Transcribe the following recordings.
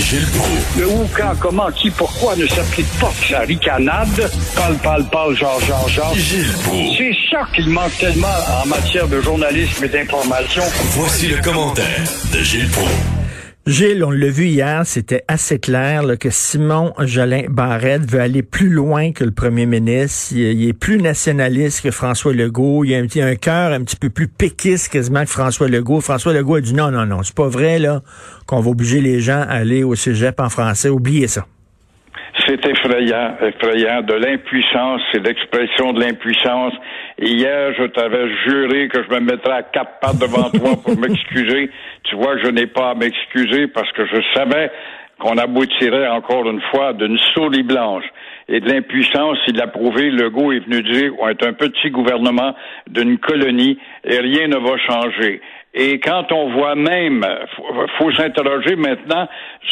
Gilles Proulx. Le où, quand, comment, qui, pourquoi ne s'applique pas sa ricanade? Parle, parle, parle, genre, genre, genre. Gilles Proulx. C'est ça qu'il manque tellement en matière de journalisme et d'information. Voici le commentaire de Gilles Proulx. Gilles, on l'a vu hier, c'était assez clair que Simon Jolin Barrette veut aller plus loin que le premier ministre. Il, est plus nationaliste que François Legault. Il a un, un cœur un petit peu plus péquiste quasiment que François Legault. François Legault a dit non, non, non, c'est pas vrai là qu'on va obliger les gens à aller au cégep en français. Oubliez ça. C'est effrayant, effrayant. De l'impuissance, c'est l'expression de l'impuissance. Hier, je t'avais juré que je me mettrais à quatre pattes devant toi pour m'excuser. Tu vois je n'ai pas à m'excuser parce que je savais qu'on aboutirait encore une fois d'une souris blanche. Et de l'impuissance, il a prouvé, Legault est venu dire, on est un petit gouvernement d'une colonie et rien ne va changer. Et quand on voit même, faut, faut s'interroger maintenant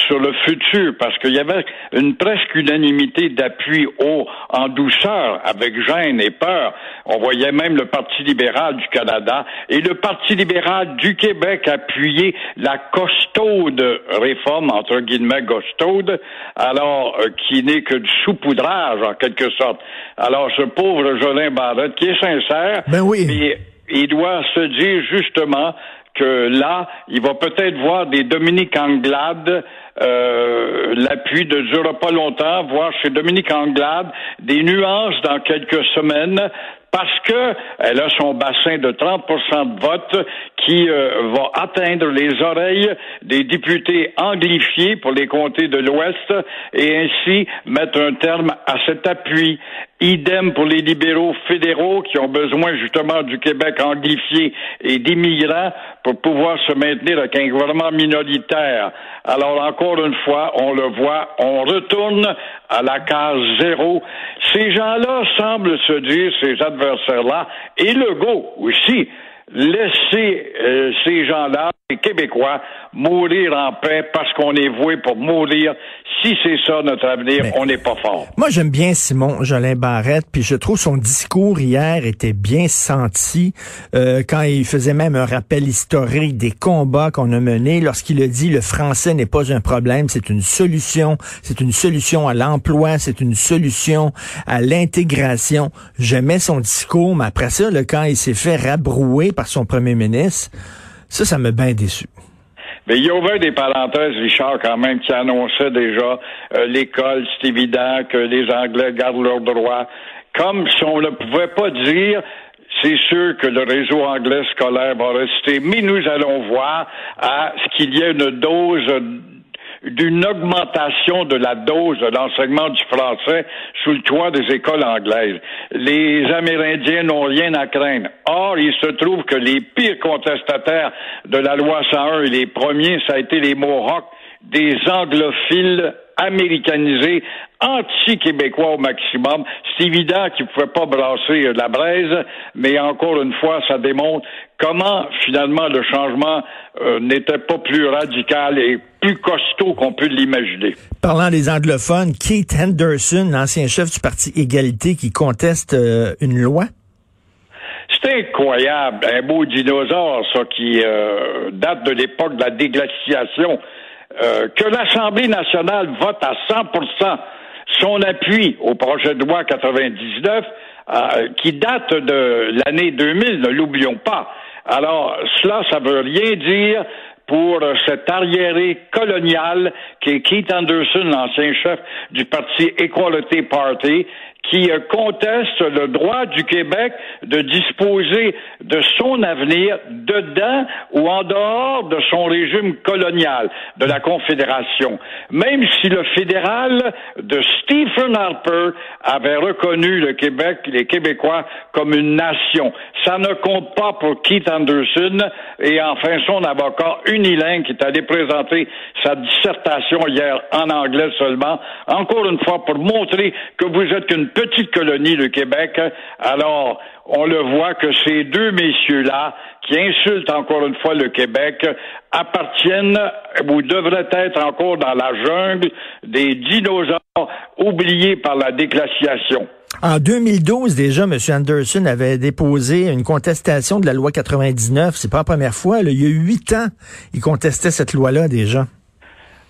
sur le futur, parce qu'il y avait une presque unanimité d'appui haut en douceur, avec gêne et peur. On voyait même le Parti libéral du Canada et le Parti libéral du Québec appuyer la costaude réforme, entre guillemets costaude, alors euh, qui n'est que du saupoudrage en quelque sorte. Alors ce pauvre Jolin Barrette, qui est sincère, Ben oui. mais il doit se dire justement que là, il va peut-être voir des Dominique Anglade, euh, l'appui ne durera pas longtemps, voir chez Dominique Anglade des nuances dans quelques semaines parce que elle a son bassin de 30% de vote qui euh, va atteindre les oreilles des députés anglifiés pour les comtés de l'Ouest et ainsi mettre un terme à cet appui. Idem pour les libéraux fédéraux qui ont besoin justement du Québec anglifié et d'immigrants pour pouvoir se maintenir avec un gouvernement minoritaire. Alors encore une fois, on le voit, on retourne à la case zéro. Ces gens-là semblent se dire, ces adversaires-là, et Legault aussi, laisser euh, ces gens-là, les Québécois, mourir en paix parce qu'on est voué pour mourir. Si c'est ça notre avenir, Mais- on n'est pas fort. Moi, j'aime bien Simon Jolin Barrette, puis je trouve son discours hier était bien senti euh, quand il faisait même un rappel historique des combats qu'on a menés lorsqu'il a dit le français n'est pas un problème, c'est une solution, c'est une solution à l'emploi, c'est une solution à l'intégration. J'aimais son discours, mais après ça, là, quand il s'est fait rabrouer par son premier ministre, ça, ça m'a bien déçu. Mais il y a ouvert des parenthèses, Richard, quand même, qui annonçait déjà euh, l'école, c'est évident que les Anglais gardent leurs droits. Comme si on ne pouvait pas dire c'est sûr que le réseau anglais scolaire va rester, mais nous allons voir à ce qu'il y ait une dose d'une augmentation de la dose de l'enseignement du français sous le toit des écoles anglaises. Les Amérindiens n'ont rien à craindre. Or, il se trouve que les pires contestataires de la loi 101 et les premiers, ça a été les Mohawks, des anglophiles américanisés, anti-québécois au maximum. C'est évident qu'ils ne pouvaient pas brasser la braise, mais encore une fois, ça démontre comment finalement le changement euh, n'était pas plus radical et plus costaud qu'on peut l'imaginer. Parlant des anglophones, Keith Henderson, l'ancien chef du Parti Égalité, qui conteste euh, une loi? C'est incroyable, un beau dinosaure, ça, qui euh, date de l'époque de la déglaciation, euh, que l'Assemblée nationale vote à 100 son appui au projet de loi 99, euh, qui date de l'année 2000, ne l'oublions pas. Alors, cela, ça veut rien dire pour cet arriéré colonial qui est Keith Anderson, l'ancien chef du parti Equality Party, qui euh, conteste le droit du Québec de disposer de son avenir dedans ou en dehors de son régime colonial, de la Confédération. Même si le fédéral de Stephen Harper avait reconnu le Québec, les Québécois, comme une nation. Ça ne compte pas pour Keith Anderson et enfin son avocat unilingue qui est allé présenter sa dissertation hier en anglais seulement, encore une fois pour montrer que vous êtes qu'une petite colonie, le Québec. Alors, on le voit que ces deux messieurs-là, qui insultent encore une fois le Québec, appartiennent ou devraient être encore dans la jungle des dinosaures oubliés par la déclassiation. En 2012, déjà, M. Anderson avait déposé une contestation de la loi 99. C'est pas la première fois. Il y a huit ans, il contestait cette loi-là déjà.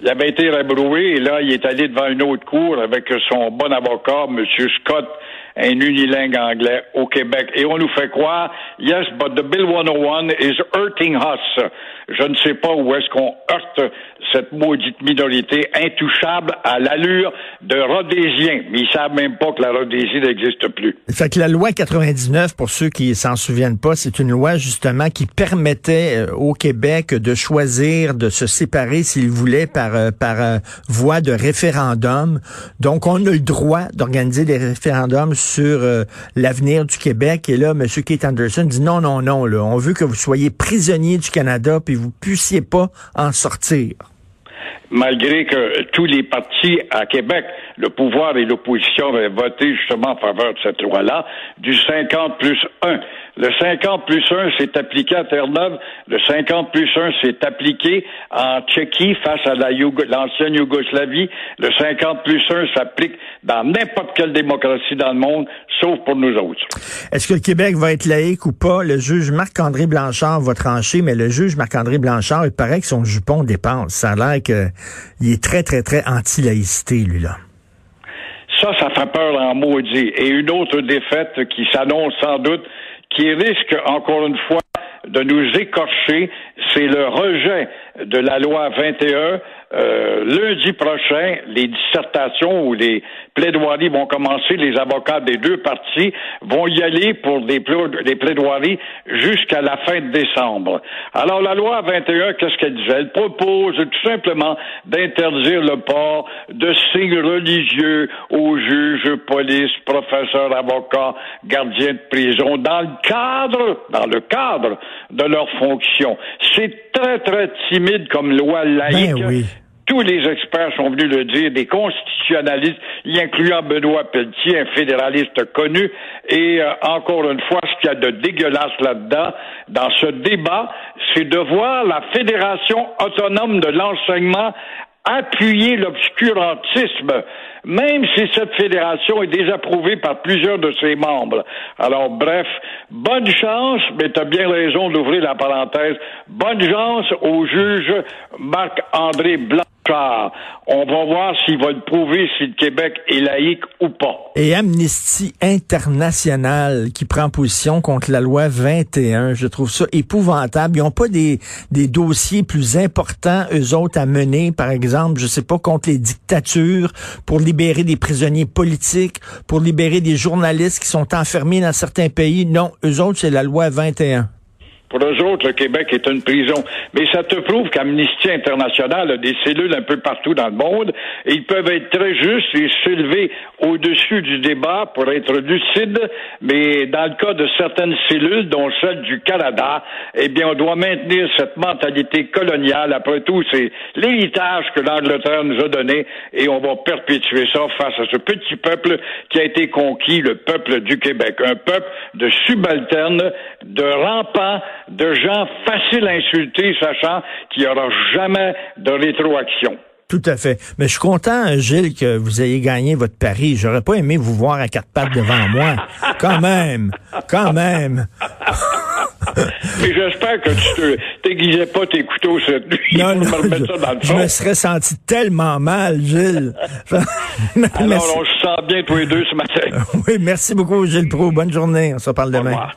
Il avait été rabroué et là, il est allé devant une autre cour avec son bon avocat, M. Scott, un unilingue anglais au Québec. Et on nous fait croire, yes, but the Bill 101 is hurting us. Je ne sais pas où est-ce qu'on heurte cette maudite minorité intouchable à l'allure de Rhodésiens. Mais ils savent même pas que la Rhodésie n'existe plus. Fait que la loi 99, pour ceux qui s'en souviennent pas, c'est une loi justement qui permettait euh, au Québec de choisir de se séparer s'il voulait par, euh, par euh, voie de référendum. Donc, on a le droit d'organiser des référendums sur l'avenir du Québec. Et là, M. Keith Anderson dit non, non, non, là, on veut que vous soyez prisonnier du Canada, puis vous puissiez pas en sortir malgré que tous les partis à Québec, le pouvoir et l'opposition avaient voté justement en faveur de cette loi-là, du 50 plus 1. Le 50 plus 1 s'est appliqué à Terre-Neuve. Le 50 plus 1 s'est appliqué en Tchéquie face à l'ancienne Yougoslavie. Le 50 plus 1 s'applique dans n'importe quelle démocratie dans le monde, sauf pour nous autres. Est-ce que le Québec va être laïque ou pas? Le juge Marc-André Blanchard va trancher, mais le juge Marc-André Blanchard, il paraît que son jupon dépense. Ça a l'air qu'il est très, très, très anti-laïcité, lui-là. Ça, ça fait peur en maudit. Et une autre défaite qui s'annonce sans doute, qui risque encore une fois de nous écorcher, c'est le rejet de la loi 21 euh, lundi prochain, les dissertations ou les plaidoiries vont commencer. Les avocats des deux parties vont y aller pour des, plaidoiries jusqu'à la fin de décembre. Alors, la loi 21, qu'est-ce qu'elle disait? Elle propose tout simplement d'interdire le port de signes religieux aux juges, police, professeurs, avocats, gardiens de prison dans le cadre, dans le cadre de leurs fonctions. C'est très, très timide comme loi laïque. Ben tous les experts sont venus le dire, des constitutionnalistes, y incluant Benoît Pelletier, un fédéraliste connu. Et euh, encore une fois, ce qu'il y a de dégueulasse là-dedans, dans ce débat, c'est de voir la Fédération autonome de l'enseignement appuyer l'obscurantisme, même si cette fédération est désapprouvée par plusieurs de ses membres. Alors, bref, bonne chance, mais tu as bien raison d'ouvrir la parenthèse, bonne chance au juge Marc-André Blanc. On va voir s'il va prouver si le Québec est laïque ou pas. Et Amnesty International qui prend position contre la loi 21, je trouve ça épouvantable. Ils n'ont pas des, dossiers plus importants, eux autres, à mener, par exemple, je sais pas, contre les dictatures, pour libérer des prisonniers politiques, pour libérer des journalistes qui sont enfermés dans certains pays. Non, eux autres, c'est la loi 21. Pour eux autres, le Québec est une prison. Mais ça te prouve qu'Amnesty International a des cellules un peu partout dans le monde et ils peuvent être très justes et s'élever au-dessus du débat pour être lucides. Mais dans le cas de certaines cellules, dont celle du Canada, eh bien, on doit maintenir cette mentalité coloniale. Après tout, c'est l'héritage que l'Angleterre nous a donné et on va perpétuer ça face à ce petit peuple qui a été conquis, le peuple du Québec. Un peuple de subalternes, de rampants, de gens faciles à insulter, sachant qu'il n'y aura jamais de rétroaction. Tout à fait. Mais je suis content, Gilles, que vous ayez gagné votre pari. J'aurais pas aimé vous voir à quatre pattes devant moi. Quand même. Quand même. Mais j'espère que tu te t'aiguisais pas tes couteaux cette nuit non, non, me je, ça dans le fond. Je me serais senti tellement mal, Gilles. Alors, on se sent bien tous les deux ce matin. oui, merci beaucoup, Gilles Pro. Bonne journée. On se reparle demain.